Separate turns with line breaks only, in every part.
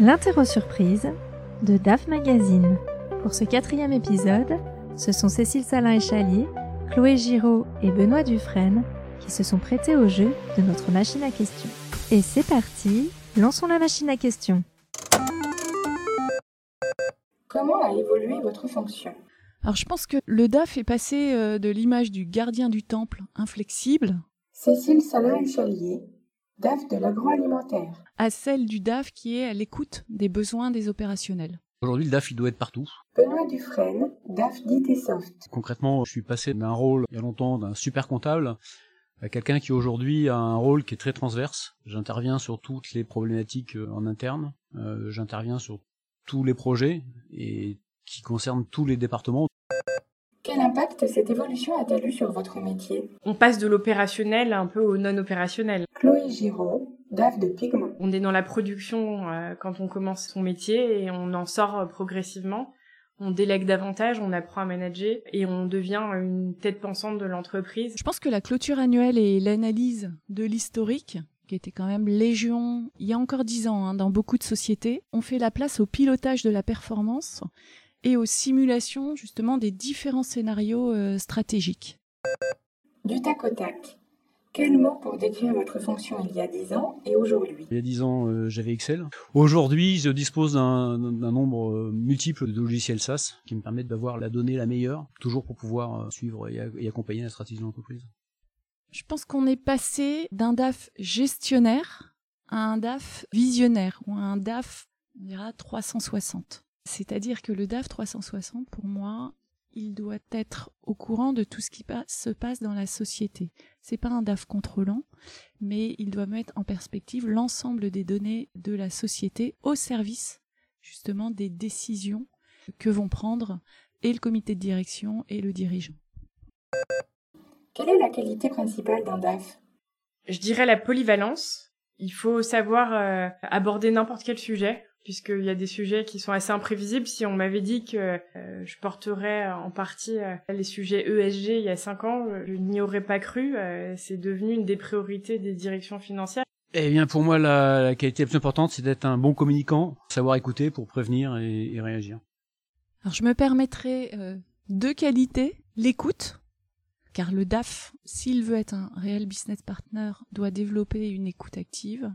L'interro surprise de DAF Magazine. Pour ce quatrième épisode, ce sont Cécile Salin et Chalier, Chloé Giraud et Benoît Dufresne qui se sont prêtés au jeu de notre machine à questions. Et c'est parti, lançons la machine à questions.
Comment a évolué votre fonction?
Alors je pense que le DAF est passé euh, de l'image du gardien du temple inflexible
Cécile Salin et Chalier, DAF de l'agroalimentaire.
à celle du DAF qui est à l'écoute des besoins des opérationnels.
Aujourd'hui, le DAF, il doit être partout.
Benoît Dufresne, DAF d'ITsoft.
Concrètement, je suis passé d'un rôle, il y a longtemps, d'un super comptable à quelqu'un qui aujourd'hui a un rôle qui est très transverse. J'interviens sur toutes les problématiques euh, en interne, euh, j'interviens sur tous les projets et qui concernent tous les départements.
Impact cette évolution a-t-elle eu sur votre métier?
On passe de l'opérationnel un peu au non-opérationnel.
Chloé Giraud, DAF de Pigment.
On est dans la production euh, quand on commence son métier et on en sort euh, progressivement. On délègue davantage, on apprend à manager et on devient une tête pensante de l'entreprise.
Je pense que la clôture annuelle et l'analyse de l'historique, qui était quand même légion il y a encore dix ans hein, dans beaucoup de sociétés, ont fait la place au pilotage de la performance et aux simulations justement des différents scénarios euh, stratégiques.
Du tac au tac. Quel mot pour décrire votre fonction il y a 10 ans et aujourd'hui?
Il y a dix ans, euh, j'avais Excel. Aujourd'hui, je dispose d'un nombre euh, multiple de logiciels SaaS qui me permettent d'avoir la donnée la meilleure, toujours pour pouvoir euh, suivre et accompagner la stratégie de l'entreprise.
Je pense qu'on est passé d'un DAF gestionnaire à un DAF visionnaire ou à un DAF, on dira 360. C'est-à-dire que le DAF 360, pour moi, il doit être au courant de tout ce qui se passe dans la société. C'est pas un DAF contrôlant, mais il doit mettre en perspective l'ensemble des données de la société au service, justement, des décisions que vont prendre et le comité de direction et le dirigeant.
Quelle est la qualité principale d'un DAF?
Je dirais la polyvalence. Il faut savoir euh, aborder n'importe quel sujet, puisqu'il y a des sujets qui sont assez imprévisibles. Si on m'avait dit que euh, je porterais en partie euh, les sujets ESG il y a cinq ans, je n'y aurais pas cru. Euh, C'est devenu une des priorités des directions financières.
Eh bien, pour moi, la, la qualité la plus importante, c'est d'être un bon communicant, savoir écouter pour prévenir et, et réagir.
Alors je me permettrai euh, deux qualités. L'écoute, car le DAF, s'il veut être un réel business partner, doit développer une écoute active.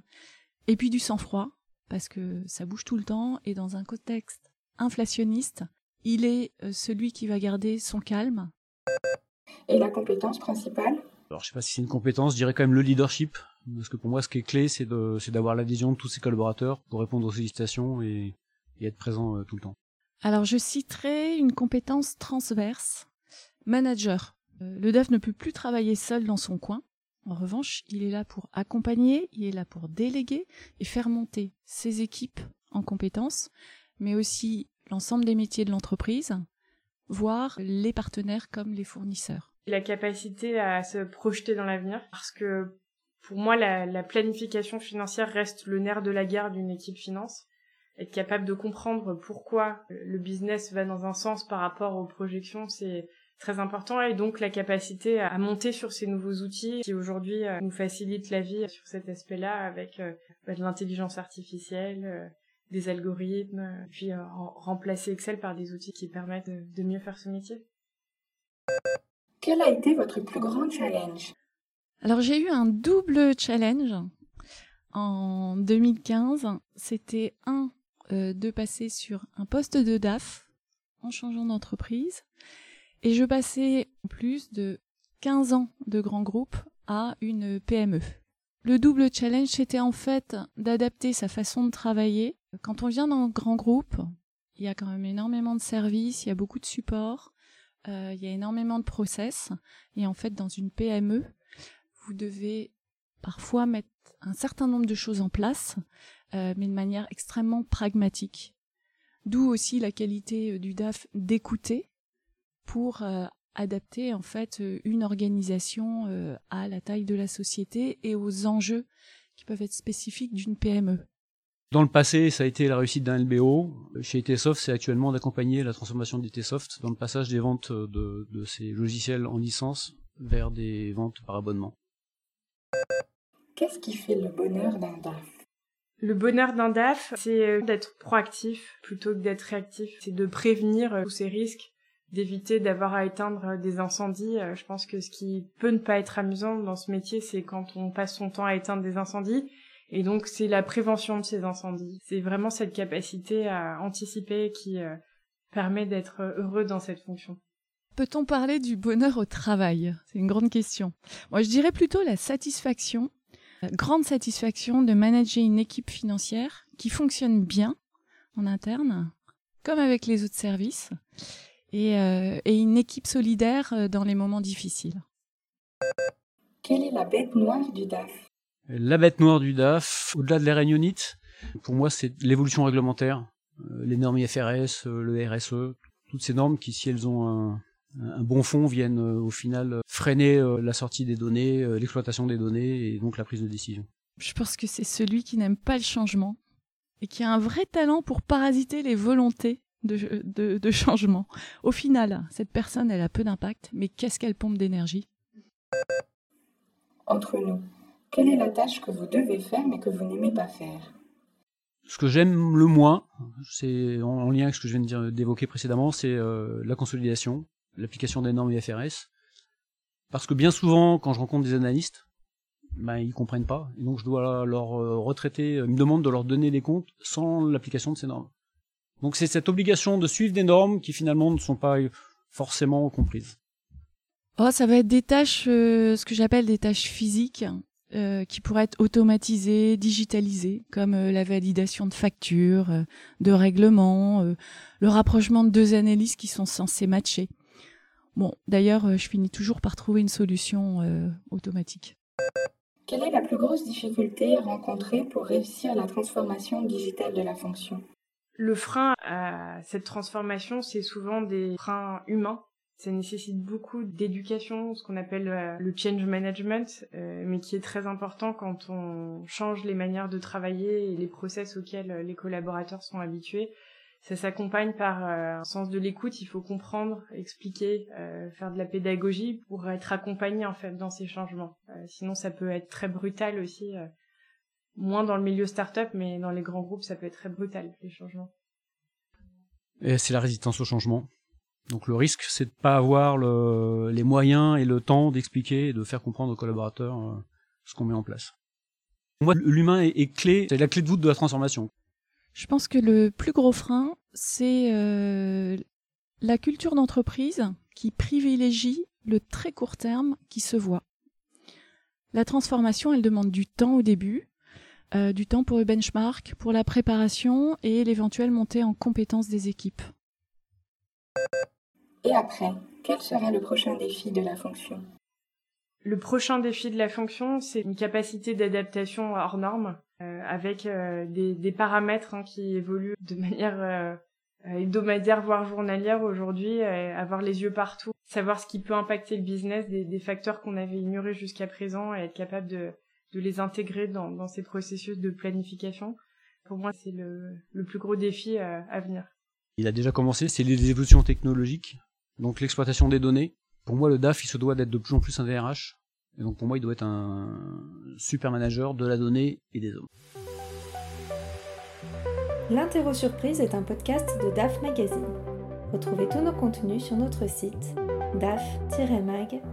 Et puis du sang-froid, parce que ça bouge tout le temps et dans un contexte inflationniste, il est euh, celui qui va garder son calme.
Et la compétence principale?
Alors, je sais pas si c'est une compétence, je dirais quand même le leadership, parce que pour moi, ce qui est clé, c'est d'avoir l'adhésion de tous ses collaborateurs pour répondre aux sollicitations et, et être présent euh, tout le temps.
Alors je citerai une compétence transverse, manager. Euh, le DAF ne peut plus travailler seul dans son coin. En revanche, il est là pour accompagner, il est là pour déléguer et faire monter ses équipes en compétences, mais aussi l'ensemble des métiers de l'entreprise, voire les partenaires comme les fournisseurs.
La capacité à se projeter dans l'avenir, parce que pour moi, la, la planification financière reste le nerf de la guerre d'une équipe finance. Être capable de comprendre pourquoi le business va dans un sens par rapport aux projections, c'est très important. Et donc la capacité à monter sur ces nouveaux outils qui aujourd'hui euh, nous facilitent la vie sur cet aspect-là avec euh, bah, de l'intelligence artificielle, euh, des algorithmes, puis remplacer Excel par des outils qui permettent de, de mieux faire ce métier.
Quel a été votre plus grand challenge?
Alors j'ai eu un double challenge en 2015. C'était un euh, de passer sur un poste de DAF en changeant d'entreprise et je passais plus de 15 ans de grand groupe à une PME. Le double challenge c'était en fait d'adapter sa façon de travailler. Quand on vient dans un grand groupe, il y a quand même énormément de services, il y a beaucoup de support, euh, il y a énormément de process et en fait dans une PME, vous devez parfois mettre un certain nombre de choses en place, euh, mais de manière extrêmement pragmatique. D'où aussi la qualité euh, du DAF d'écouter pour euh, adapter en fait euh, une organisation euh, à la taille de la société et aux enjeux qui peuvent être spécifiques d'une. PME.
Dans le passé, ça a été la réussite d'un LBO. Chez Etsoft, c'est actuellement d'accompagner la transformation d'Etsoft dans le passage des ventes de, de ces logiciels en licence vers des ventes par abonnement.
Qu'est-ce qui fait le bonheur d'un DAF
Le bonheur d'un DAF, c'est d'être proactif plutôt que d'être réactif. C'est de prévenir tous ces risques, d'éviter d'avoir à éteindre des incendies. Euh, je pense que ce qui peut ne pas être amusant dans ce métier, c'est quand on passe son temps à éteindre des incendies. Et donc, c'est la prévention de ces incendies. C'est vraiment cette capacité à anticiper qui permet d'être heureux dans cette fonction.
Peut-on parler du bonheur au travail? C'est une grande question. Moi, je dirais plutôt la satisfaction, la grande satisfaction de manager une équipe financière qui fonctionne bien en interne, comme avec les autres services, et, euh, et une équipe solidaire euh, dans les moments difficiles.
Quelle est la bête noire du DAF
La bête noire du DAF, au-delà de la réunionnite, pour moi, c'est l'évolution réglementaire, euh, les normes IFRS, le RSE, toutes ces normes qui, si elles ont un, un bon fond vienne euh, au final freiner la sortie des données, l'exploitation des données et donc la prise de décision.
Je pense que c'est celui qui n'aime pas le changement et qui a un vrai talent pour parasiter les volontés de, de, changement. Au final, cette personne, elle a peu d'impact, mais qu'est-ce qu'elle pompe d'énergie?
Entre nous, quelle est la tâche que vous devez faire mais que vous n'aimez pas faire?
Ce que j'aime le moins, c'est en, lien avec ce que je viens d'évoquer précédemment, c'est la consolidation l'application des normes IFRS. Parce que bien souvent, quand je rencontre des analystes, ben, ils comprennent pas. Et donc, je dois leur euh, retraiter, ils me demandent de leur donner des comptes sans l'application de ces normes. Donc, c'est cette obligation de suivre des normes qui finalement ne sont pas forcément comprises.
Oh, ça va être des tâches, euh, ce que j'appelle des tâches physiques, euh, qui pourraient être automatisées, digitalisées, comme la validation de factures, de règlements, le rapprochement de deux analystes qui sont censés matcher. Bon, d'ailleurs, euh, je finis toujours par trouver une solution euh, automatique.
Quelle est la plus grosse difficulté rencontrée pour réussir la transformation digitale de la fonction?
Le frein à cette transformation, c'est souvent des freins humains. Ça nécessite beaucoup d'éducation, ce qu'on appelle euh, le change management, mais qui est très important quand on change les manières de travailler et les process auxquels les collaborateurs sont habitués ça s'accompagne par euh, un sens de l'écoute. Il faut comprendre, expliquer, euh, faire de la pédagogie pour être accompagné en fait dans ces changements. Euh, sinon, ça peut être très brutal aussi. Moins dans le milieu startup, mais dans les grands groupes, ça peut être très brutal les changements.
Et c'est la résistance au changement. Donc le risque, c'est de pas avoir le, les moyens et le temps d'expliquer et de faire comprendre aux collaborateurs ce qu'on met en place. Moi, l'humain est, est clé, c'est la clé de voûte de la transformation.
Je pense que le plus gros frein, c'est euh, la culture d'entreprise qui privilégie le très court terme qui se voit. La transformation, elle demande du temps au début, euh, du temps pour le benchmark, pour la préparation et l'éventuelle montée en compétence des équipes.
Et après, quel sera le prochain défi de la fonction?
Le prochain défi de la fonction, c'est une capacité d'adaptation hors norme euh, avec euh, des, des, paramètres hein, qui évoluent de manière euh, hebdomadaire voire journalière aujourd'hui, avoir les yeux partout, savoir ce qui peut impacter le business, des, des facteurs qu'on avait ignorés jusqu'à présent et être capable de, de les intégrer dans, dans, ces processus de planification. Pour moi, c'est le, le, plus gros défi à venir.
Il a déjà commencé, c'est les évolutions technologiques, donc l'exploitation des données. Pour moi, le DAF, il se doit d'être de plus en plus un DRH et donc pour moi, il doit être un super manager de la donnée et des hommes.
L'interro surprise est un podcast de DAF Magazine. Retrouvez tous nos contenus sur notre site daf-mag.fr.